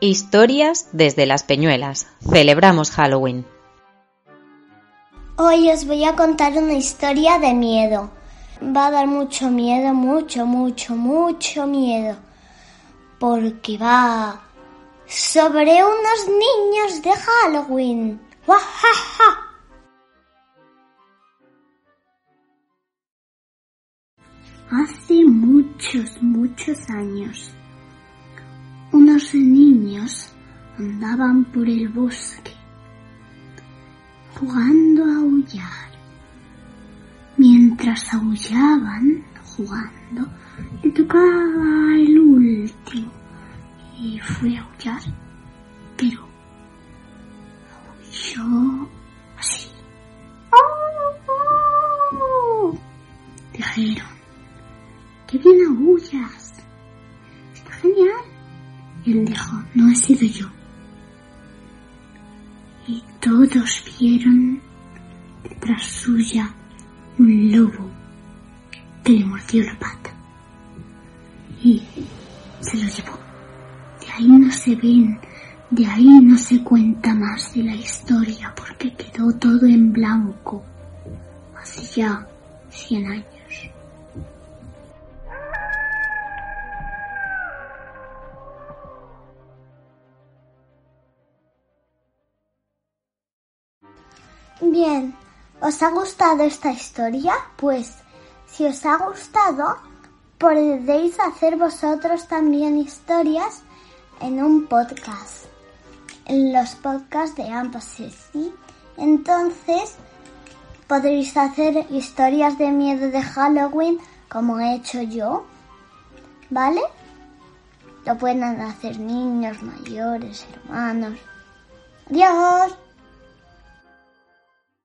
Historias desde las Peñuelas. Celebramos Halloween. Hoy os voy a contar una historia de miedo. Va a dar mucho miedo, mucho, mucho, mucho miedo. Porque va sobre unos niños de Halloween. ¡Wajaja! Hace muchos, muchos años unos niños andaban por el bosque jugando a aullar. Mientras aullaban, jugando, le tocaba el último y fue a aullar, pero aulló así. Dijeron, qué bien aullas. Él dijo, no he sido yo. Y todos vieron detrás suya un lobo que le mordió la pata. Y se lo llevó. De ahí no se ven, de ahí no se cuenta más de la historia porque quedó todo en blanco hace ya cien años. Bien, ¿os ha gustado esta historia? Pues si os ha gustado, podéis hacer vosotros también historias en un podcast, en los podcasts de ¿sí? Entonces, podréis hacer historias de miedo de Halloween como he hecho yo, ¿vale? Lo pueden hacer niños, mayores, hermanos. Adiós.